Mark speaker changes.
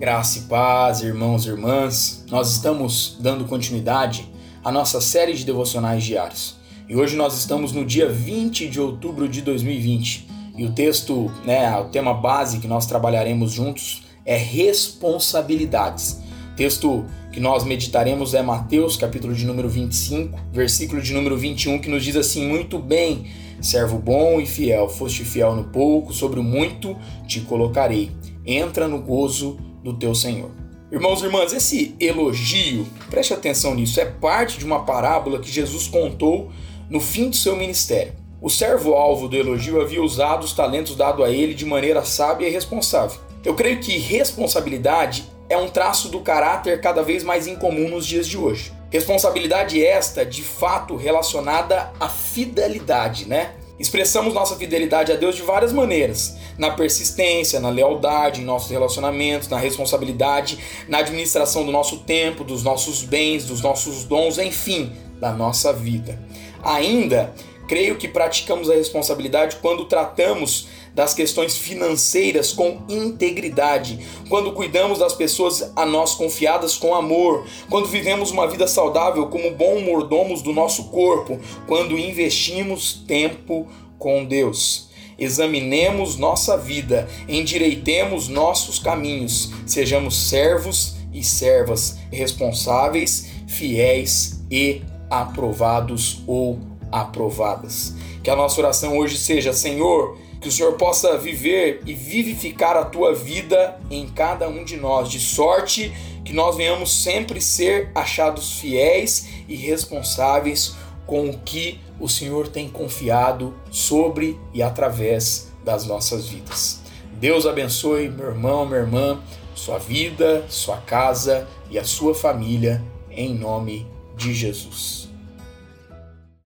Speaker 1: Graça e paz, irmãos e irmãs. Nós estamos dando continuidade à nossa série de devocionais diários. E hoje nós estamos no dia 20 de outubro de 2020. E o texto, né, o tema base que nós trabalharemos juntos é responsabilidades. O texto que nós meditaremos é Mateus, capítulo de número 25, versículo de número 21, que nos diz assim: Muito bem, servo bom e fiel, foste fiel no pouco, sobre o muito te colocarei. Entra no gozo do teu Senhor. Irmãos e irmãs, esse elogio, preste atenção nisso, é parte de uma parábola que Jesus contou no fim do seu ministério. O servo-alvo do elogio havia usado os talentos dados a ele de maneira sábia e responsável. Eu creio que responsabilidade é um traço do caráter cada vez mais incomum nos dias de hoje. Responsabilidade esta, de fato, relacionada à fidelidade, né? Expressamos nossa fidelidade a Deus de várias maneiras: na persistência, na lealdade, em nossos relacionamentos, na responsabilidade, na administração do nosso tempo, dos nossos bens, dos nossos dons, enfim, da nossa vida. Ainda, creio que praticamos a responsabilidade quando tratamos das questões financeiras com integridade, quando cuidamos das pessoas a nós confiadas com amor, quando vivemos uma vida saudável como bom mordomos do nosso corpo, quando investimos tempo com Deus. Examinemos nossa vida, endireitemos nossos caminhos, sejamos servos e servas responsáveis, fiéis e aprovados ou aprovadas. Que a nossa oração hoje seja: Senhor, que o Senhor possa viver e vivificar a tua vida em cada um de nós, de sorte que nós venhamos sempre ser achados fiéis e responsáveis com o que o Senhor tem confiado sobre e através das nossas vidas. Deus abençoe meu irmão, minha irmã, sua vida, sua casa e a sua família, em nome de Jesus.